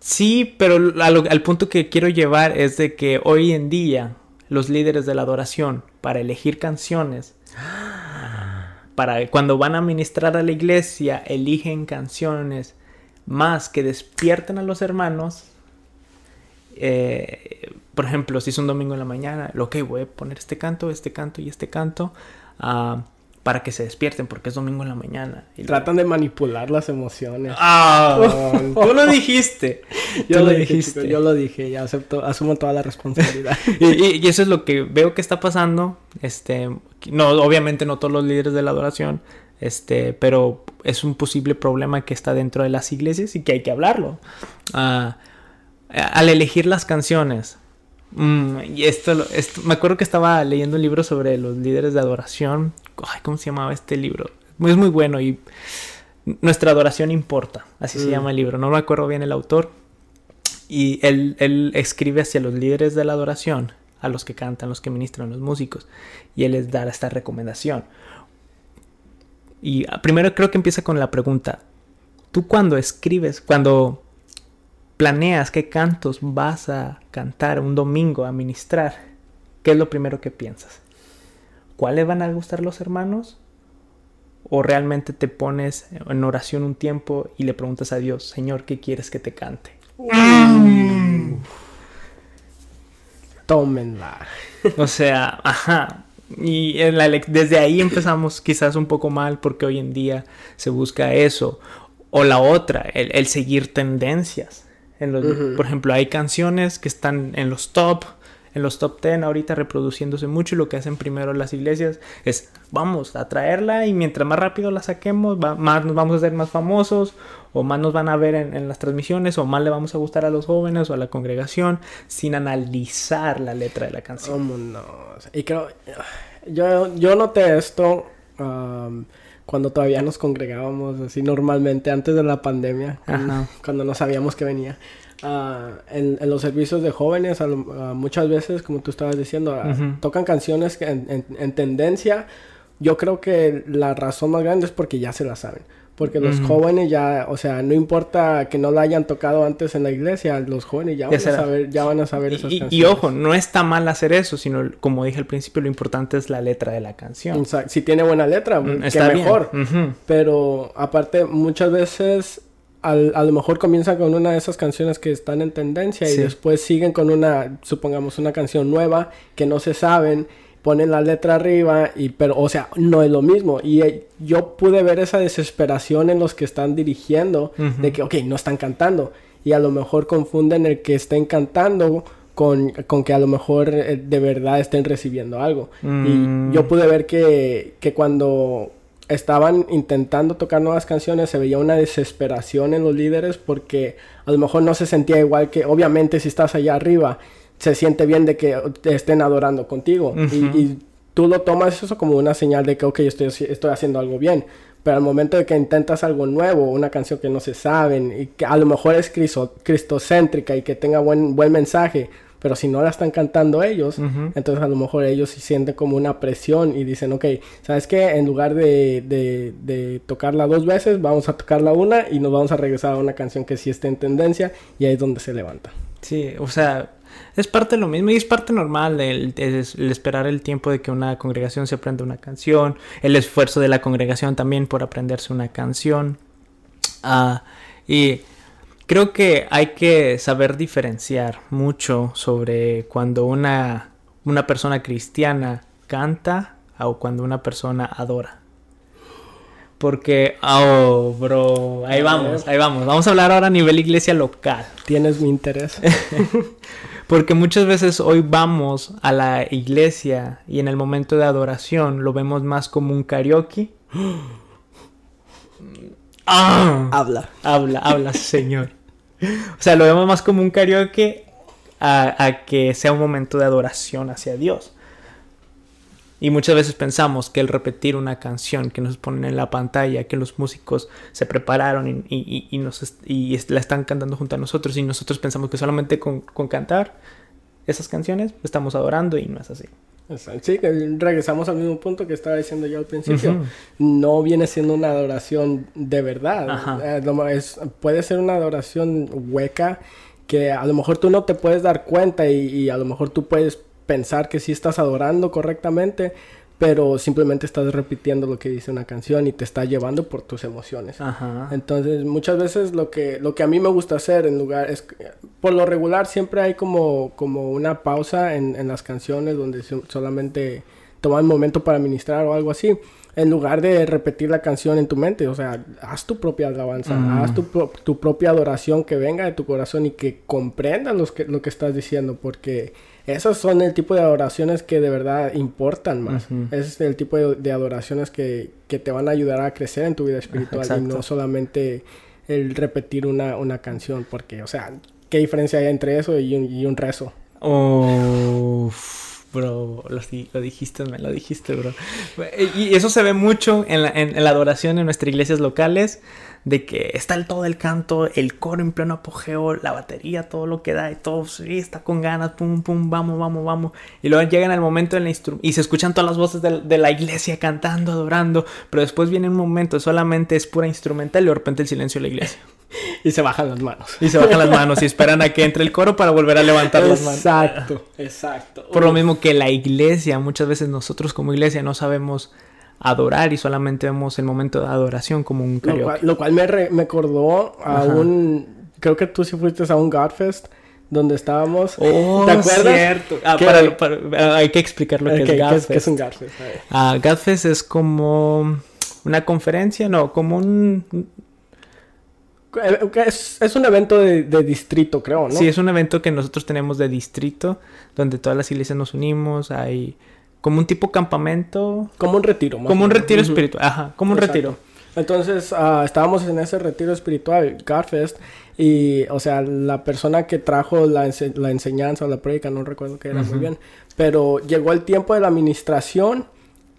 Sí, pero al, punto que quiero llevar es de que hoy en día los líderes de la adoración para elegir canciones, para cuando van a ministrar a la iglesia, eligen canciones más que despierten a los hermanos. Eh, por ejemplo, si es un domingo en la mañana, lo que voy a poner este canto, este canto y este canto. Uh, para que se despierten porque es domingo en la mañana. Y Tratan de manipular las emociones. Ah, tú lo dijiste. yo, tú lo, dije, dijiste. Chico, yo lo dije, ya acepto, asumo toda la responsabilidad. y, y, y, eso es lo que veo que está pasando. Este, no, obviamente no todos los líderes de la adoración, este, pero es un posible problema que está dentro de las iglesias y que hay que hablarlo. Uh, al elegir las canciones, Mm, y esto, esto, me acuerdo que estaba leyendo un libro sobre los líderes de adoración. Ay, ¿Cómo se llamaba este libro? Es muy bueno y nuestra adoración importa. Así mm. se llama el libro. No me acuerdo bien el autor. Y él, él escribe hacia los líderes de la adoración, a los que cantan, los que ministran, los músicos. Y él les da esta recomendación. Y ah, primero creo que empieza con la pregunta. Tú cuando escribes, cuando planeas qué cantos vas a cantar un domingo a ministrar, ¿qué es lo primero que piensas? ¿Cuáles van a gustar los hermanos? ¿O realmente te pones en oración un tiempo y le preguntas a Dios, Señor, ¿qué quieres que te cante? Mm. Tómenla. O sea, ajá. Y la, desde ahí empezamos quizás un poco mal porque hoy en día se busca eso. O la otra, el, el seguir tendencias. En los, uh -huh. Por ejemplo, hay canciones que están en los top, en los top 10 ahorita reproduciéndose mucho y lo que hacen primero las iglesias es vamos a traerla y mientras más rápido la saquemos, va, más nos vamos a hacer más famosos o más nos van a ver en, en, las transmisiones o más le vamos a gustar a los jóvenes o a la congregación sin analizar la letra de la canción. ¿Cómo no? Y creo, yo, yo noté esto um, cuando todavía nos congregábamos así normalmente antes de la pandemia, cuando, cuando no sabíamos que venía. Uh, en, en, los servicios de jóvenes, uh, muchas veces, como tú estabas diciendo, uh -huh. tocan canciones que en, en, en, tendencia. Yo creo que la razón más grande es porque ya se la saben. Porque los jóvenes ya, o sea, no importa que no la hayan tocado antes en la iglesia, los jóvenes ya, ya van, a saber, ya van a saber esas y, canciones. Y ojo, no está mal hacer eso, sino como dije al principio, lo importante es la letra de la canción. O sea, si tiene buena letra, mm, está mejor. Uh -huh. Pero aparte, muchas veces al, a lo mejor comienzan con una de esas canciones que están en tendencia y después siguen con una, supongamos, una canción nueva que no se saben ponen la letra arriba y pero o sea no es lo mismo y eh, yo pude ver esa desesperación en los que están dirigiendo uh -huh. de que ok no están cantando y a lo mejor confunden el que estén cantando con, con que a lo mejor eh, de verdad estén recibiendo algo. Mm. Y yo pude ver que, que cuando estaban intentando tocar nuevas canciones se veía una desesperación en los líderes porque a lo mejor no se sentía igual que obviamente si estás allá arriba se siente bien de que estén adorando contigo y, Ujú. y tú lo tomas eso como una señal de que ok estoy, estoy haciendo algo bien pero al momento de que intentas algo nuevo una canción que no se saben y que a lo mejor es cristo- cristocéntrica y que tenga buen buen mensaje pero si no la están cantando ellos entonces a lo mejor ellos sí sienten como una presión y dicen, ok, ¿sabes qué? En lugar de, de, de tocarla dos veces, vamos a tocarla una y nos vamos a regresar a una canción que sí esté en tendencia y ahí es donde se levanta. Sí, o sea, es parte de lo mismo y es parte normal el, el- el esperar el tiempo de que una congregación se aprenda una canción, el esfuerzo de la congregación también por aprenderse una canción. Ah, y creo que hay que saber diferenciar mucho sobre cuando una, una persona cristiana canta o cuando una persona adora. Porque, oh, bro, ahí vamos, ahí vamos. Vamos a hablar ahora a nivel iglesia local. Tienes mi interés. Porque muchas veces hoy vamos a la iglesia y en el momento de adoración lo vemos más como un karaoke. ¡Ah! Habla. Habla, habla, Señor. O sea, lo vemos más como un karaoke a, a que sea un momento de adoración hacia Dios. Y muchas veces pensamos que el repetir una canción que nos ponen en la pantalla, que los músicos se prepararon y, y- y nos y la están cantando junto a nosotros y nosotros pensamos que solamente con, con cantar esas canciones estamos adorando y no es así. Sí, regresamos al mismo punto que estaba diciendo yo al principio. Ujú. No viene siendo una adoración de verdad. Eh, es- puede ser una adoración hueca que a lo mejor tú no te puedes dar cuenta y, y a lo mejor tú puedes pensar que sí estás adorando correctamente, pero simplemente estás repitiendo lo que dice una canción y te está llevando por tus emociones. Ajá. Entonces, muchas veces lo que, lo que a mí me gusta hacer en lugar es, por lo regular siempre hay como, como una pausa en, en las canciones donde so- solamente toman momento para ministrar o algo así. En lugar de repetir la canción en tu mente, o sea, haz tu propia alabanza, Mm. haz tu, pro- tu propia adoración que venga de tu corazón y que comprendan los que, lo que estás diciendo, porque esos son el tipo de adoraciones que de verdad importan más. Ese es el tipo de, de adoraciones que, que te van a ayudar a crecer en tu vida espiritual y no solamente el repetir una, una canción, porque, o sea, ¿qué diferencia hay entre eso y un, y un rezo? Uf, bro, lo, di- lo dijiste, me lo dijiste, bro. Y eso se ve mucho en la, en- en la adoración en nuestras iglesias locales, de que está el, todo el canto, el coro en pleno apogeo, la batería, todo lo que da, y todo sí, está con ganas, pum, pum, vamos, vamos, vamos. Y luego llegan al momento en la instru- y se escuchan todas las voces de, de la iglesia cantando, adorando, pero después viene un momento, solamente es pura instrumental y de repente el silencio de la iglesia. Y se bajan las manos. Y se bajan las manos y esperan a que entre el coro para volver a levantar las manos. Exacto, exacto. Por lo mismo que la iglesia, muchas veces nosotros como iglesia no sabemos adorar y solamente vemos el momento de adoración como un Lo karaoke. cual, lo cual me, re- me acordó a Ajá. un... Creo que tú sí fuiste a un Godfest donde estábamos. Oh, ¿Te acuerdas? cierto. Ah, Que- para- para- hay que explicar lo que es ¿qué Godfest. ¿Qué es un Godfest? Ah, Godfest es como una conferencia, no, como un... Eh, Es, es un evento de, de distrito, creo, ¿no? Sí, es un evento que nosotros tenemos de distrito, donde todas las iglesias nos unimos, hay como un tipo campamento, Como un retiro. más como un retiro espiritual, ajá, como un Exacto. retiro. Entonces ah, estábamos en ese retiro espiritual, Godfest, y o sea, la persona que trajo la, ense- la enseñanza o la prédica, no recuerdo qué era muy Ujú. bien, pero llegó el tiempo de la administración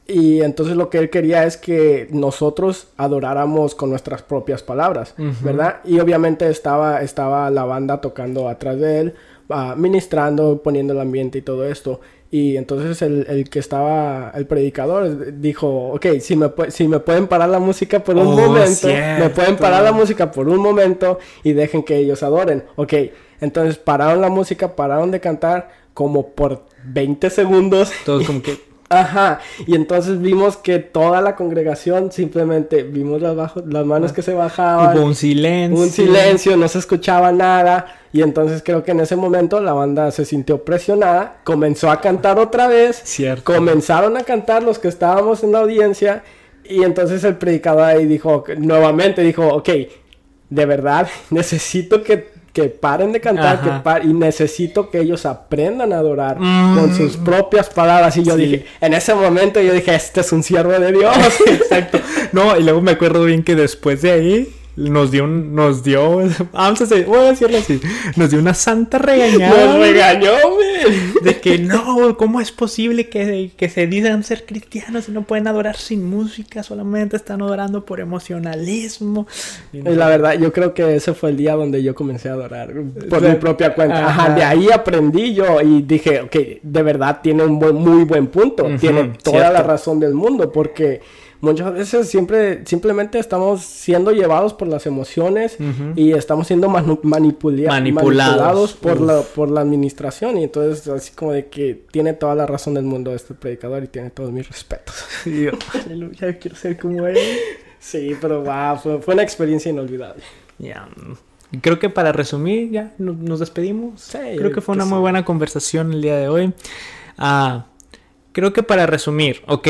y entonces lo que él quería es que nosotros adoráramos con nuestras propias palabras, Ujú. ¿verdad? Y obviamente estaba, estaba la banda tocando atrás de él, ah, ministrando, poniendo el ambiente y todo esto. Y entonces el, el que estaba, el predicador, dijo, ok, si me, si me pueden parar la música por un Oh, momento, me pueden parar la música por un momento y dejen que ellos adoren. Ok, entonces pararon la música, pararon de cantar como por 20 segundos. Todos como que... Ajá, y entonces vimos que toda la congregación simplemente vimos las, bajo- las manos que se bajaban. Hubo un silencio. Un silencio, no se escuchaba nada. Y entonces creo que en ese momento la banda se sintió presionada, comenzó a cantar otra vez. Cierto. Comenzaron a cantar los que estábamos en la audiencia. Y entonces el predicador ahí dijo, nuevamente dijo, ok, de verdad necesito que que paren de cantar que Ajá. pa- y necesito que ellos aprendan a adorar Mm. con sus propias palabras. Y yo Sí. dije, en ese momento yo dije, este es un siervo de Dios. Exacto. No, y luego me acuerdo bien que después de ahí nos dio un, nos dio, vamos a decir, voy a decirlo así, nos dio una santa regañada. Nos regañó, güey. De que no, ¿cómo es posible que, que se digan ser cristianos y no pueden adorar sin música? Solamente están adorando por emocionalismo. Y la verdad, yo creo que ese fue el día donde yo comencé a adorar por mi propia cuenta. Ajá, Ajá. de ahí aprendí yo y dije, ok, de verdad tiene un buen- muy buen punto, tiene toda cierto. la razón del mundo, porque muchas veces siempre, simplemente estamos siendo llevados por las emociones y estamos siendo manu- Manipulados. manipulados por Uf. la, por la administración y entonces así como de que tiene toda la razón del mundo este predicador y tiene todos mis respetos. Y yo, aleluya, yo quiero ser como él. Sí, pero va, fue, fue una experiencia inolvidable. Ya. Creo que para resumir, ya no- nos despedimos. Sí, creo que fue una sí. muy buena conversación el día de hoy. Ah, creo que para resumir, ok,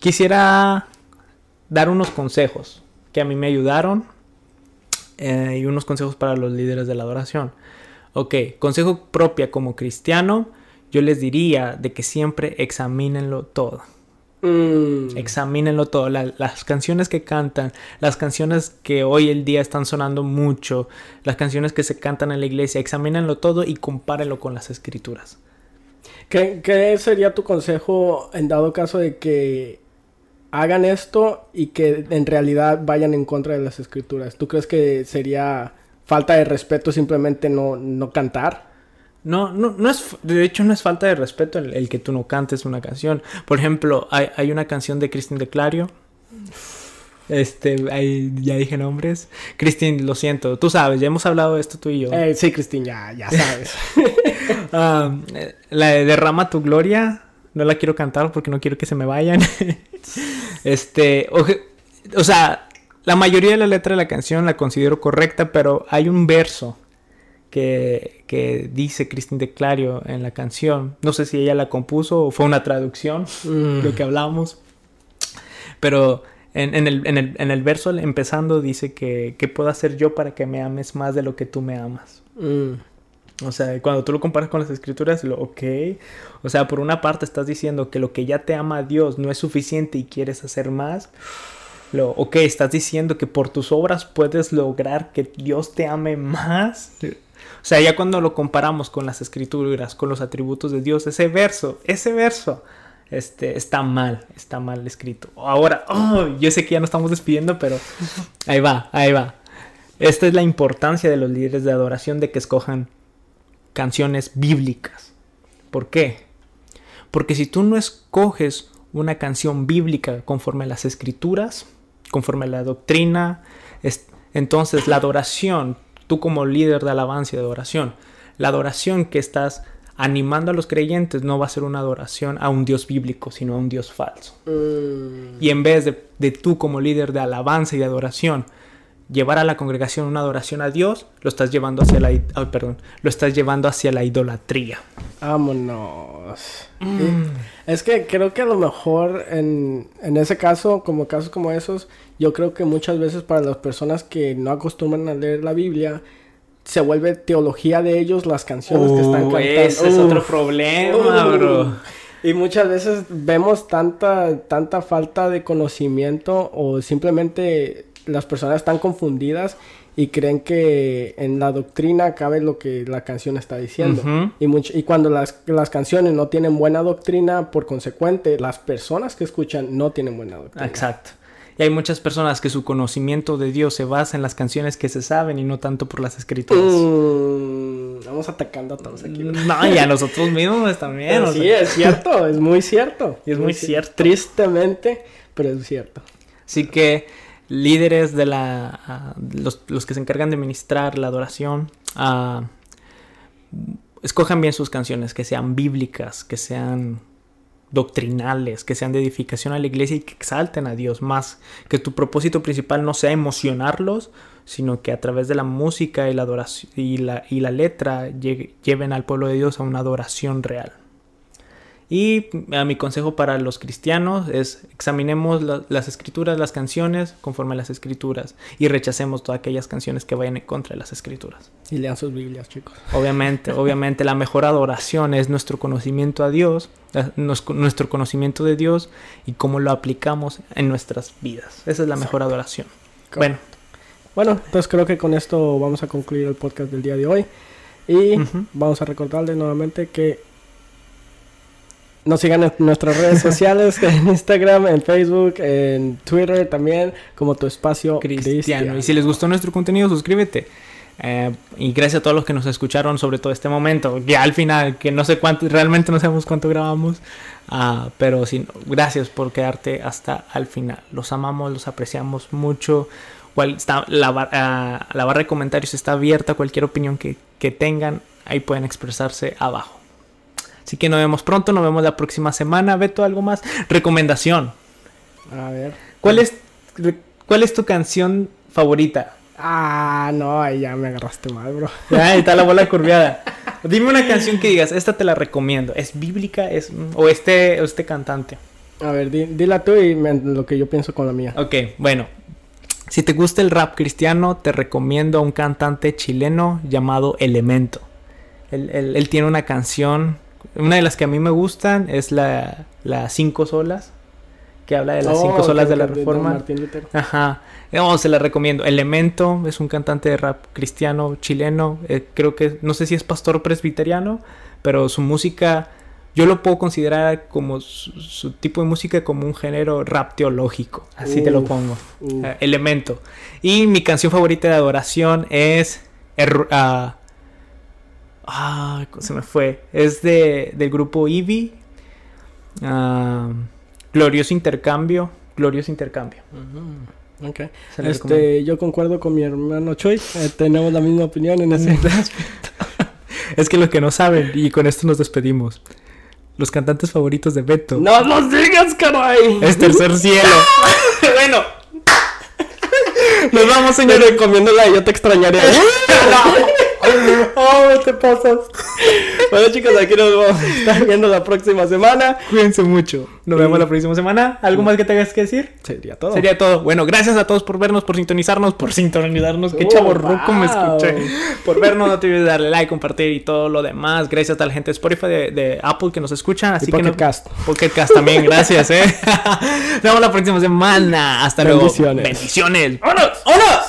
quisiera dar unos consejos que a mí me ayudaron eh, y unos consejos para los líderes de la adoración. Ok, consejo propia como cristiano, yo les diría de que siempre examínenlo todo. Mm. Examínenlo todo. La- las canciones que cantan, las canciones que hoy el día están sonando mucho, las canciones que se cantan en la iglesia, examínenlo todo y compárenlo con las escrituras. ¿Qué, qué sería tu consejo en dado caso de que hagan esto y que en realidad vayan en contra de las escrituras? ¿Tú crees que sería falta de respeto simplemente no, no cantar? No, no, no es, de hecho no es falta de respeto el, el que tú no cantes una canción. Por ejemplo, hay, hay una canción de Cristin de Clario. Este, ahí ya dije nombres. Cristin, lo siento, tú sabes, ya hemos hablado de esto tú y yo. Eh, sí, Cristín, ya, ya sabes. Eh, la de Derrama tu gloria, no la quiero cantar porque no quiero que se me vayan. este, oje- o, sea, la mayoría de la letra de la canción la considero correcta, pero hay un verso que, que dice Cristin de Clario en la canción. No sé si ella la compuso o fue una traducción, Mm. lo que hablamos. Pero en, en el, en, el, en el verso empezando dice que, ¿qué puedo hacer yo para que me ames más de lo que tú me amas? Mm. O sea, cuando tú lo comparas con las escrituras, lo ok. O sea, por una parte estás diciendo que lo que ya te ama Dios no es suficiente y quieres hacer más. Lo ok, estás diciendo que por tus obras puedes lograr que Dios te ame más. O sea, ya cuando lo comparamos con las escrituras, con los atributos de Dios, ese verso, ese verso, este, está mal, está mal escrito. Ahora, oh, yo sé que ya nos estamos despidiendo, pero ahí va, ahí va. Esta es la importancia de los líderes de adoración de que escojan canciones bíblicas. ¿Por qué? Porque si tú no escoges una canción bíblica conforme a las escrituras, conforme a la doctrina, es- entonces la adoración, tú como líder de alabanza y de adoración, la adoración que estás animando a los creyentes no va a ser una adoración a un Dios bíblico, sino a un Dios falso. Mm. Y en vez de, de tú como líder de alabanza y de adoración, llevar a la congregación una adoración a Dios, lo estás llevando hacia la, perdón, lo estás llevando hacia la idolatría. Vámonos. Y Es que creo que a lo mejor en, en ese caso, como casos como esos, yo creo que muchas veces para las personas que no acostumbran a leer la Biblia, se vuelve teología de ellos las canciones que están cantando. Uh, ese es otro problema, Uh. bro. Y muchas veces vemos tanta, tanta falta de conocimiento o simplemente las personas están confundidas y creen que en la doctrina cabe lo que la canción está diciendo. Y, much- y cuando las, las canciones no tienen buena doctrina, por consecuente, las personas que escuchan no tienen buena doctrina. Exacto. Y hay muchas personas que su conocimiento de Dios se basa en las canciones que se saben y no tanto por las escrituras. Mm, vamos atacando a todos aquí. ¿verdad? No, y a nosotros mismos también. sí, sea. es cierto, es muy cierto. Y es muy ci- cierto. Tristemente, pero es cierto. Así que líderes de la ah, los, que se encargan de ministrar la adoración ah, escojan bien sus canciones que sean bíblicas que sean doctrinales que sean de edificación a la iglesia y que exalten a Dios más. Que tu propósito principal no sea emocionarlos sino que a través de la música y la adoración y la, y la letra lleven al pueblo de Dios a una adoración real Y a mi consejo para los cristianos es examinemos la- las escrituras, las canciones conforme a las escrituras y rechacemos todas aquellas canciones que vayan en contra de las escrituras. Y lean sus Biblias, chicos. Obviamente, obviamente la mejor adoración es nuestro conocimiento a Dios, eh, nos- nuestro conocimiento de Dios y cómo lo aplicamos en nuestras vidas. Esa es la mejor adoración. Bueno, Bueno, entonces creo que con esto vamos a concluir el podcast del día de hoy. Y vamos a recordarles nuevamente que nos sigan en nuestras redes sociales, en Instagram, en Facebook, en Twitter también, como tu espacio cristiano. cristiano. Y si les gustó nuestro contenido, suscríbete. Eh, y gracias a todos los que nos escucharon sobre todo este momento. Ya al final, que no sé cuánto, realmente no sabemos cuánto grabamos. ah, pero sí, gracias por quedarte hasta al final. Los amamos, los apreciamos mucho. Cual- está, la, bar- ah, la barra de comentarios está abierta. Cualquier opinión que, que tengan, ahí pueden expresarse abajo. Así que nos vemos pronto, nos vemos la próxima semana. Beto, algo más. Recomendación. A ver. ¿Cuál es, ¿Cuál es tu canción favorita? Ah, no, ahí ya me agarraste mal, bro. Ahí está la bola curviada. Dime una canción que digas, esta te la recomiendo. ¿Es bíblica? ¿Es, o, este, o este cantante? A ver, di- dila tú y me- lo que yo pienso con la mía. Ok, bueno. Si te gusta el rap cristiano, te recomiendo a un cantante chileno llamado Elemento. Él, él- él tiene una canción, una de las que a mí me gustan es la, la Cinco Solas, que habla de las Oh, cinco solas de la reforma. Martín Lutero. Ajá, no, se la recomiendo. Elemento es un cantante de rap cristiano chileno. eh, creo que, no sé si es pastor presbiteriano, pero su música, yo lo puedo considerar como su, su tipo de música como un género rap teológico. Así te lo pongo. Eh, Elemento. Y mi canción favorita de adoración es. Er- ah, ah, se me fue. Es de, del grupo Eevee. Ah, Glorioso Intercambio. Glorioso Intercambio. Ujú, Ok. Se la recomiendo. Este, yo concuerdo con mi hermano Choi. eh, tenemos la misma opinión en ese Es que los que no saben, y con esto nos despedimos. Los cantantes favoritos de Beto. ¡No los digas, caray! Es Tercer Cielo. bueno. Nos vamos, Te señores. recomiendo la de Yo te extrañaré. oh, te pasas. bueno, chicos, aquí nos vamos a estar viendo la próxima semana. Cuídense mucho. Nos vemos la próxima semana. ¿Algo más que tengas que decir? Sería todo. Sería todo. Bueno, gracias a todos por vernos, por sintonizarnos, por sintonizarnos. Qué Oh, chavo ruco me wow. escuché. Por vernos, no te olvides de darle like, compartir y todo lo demás. Gracias a la gente de Spotify, de, de Apple que nos escucha. Así Y que no- Pocket Cast. Pocket Cast también, gracias, eh. Nos vemos la próxima semana. Hasta luego. Bendiciones. Bendiciones. ¡Vámonos! ¡Vámonos!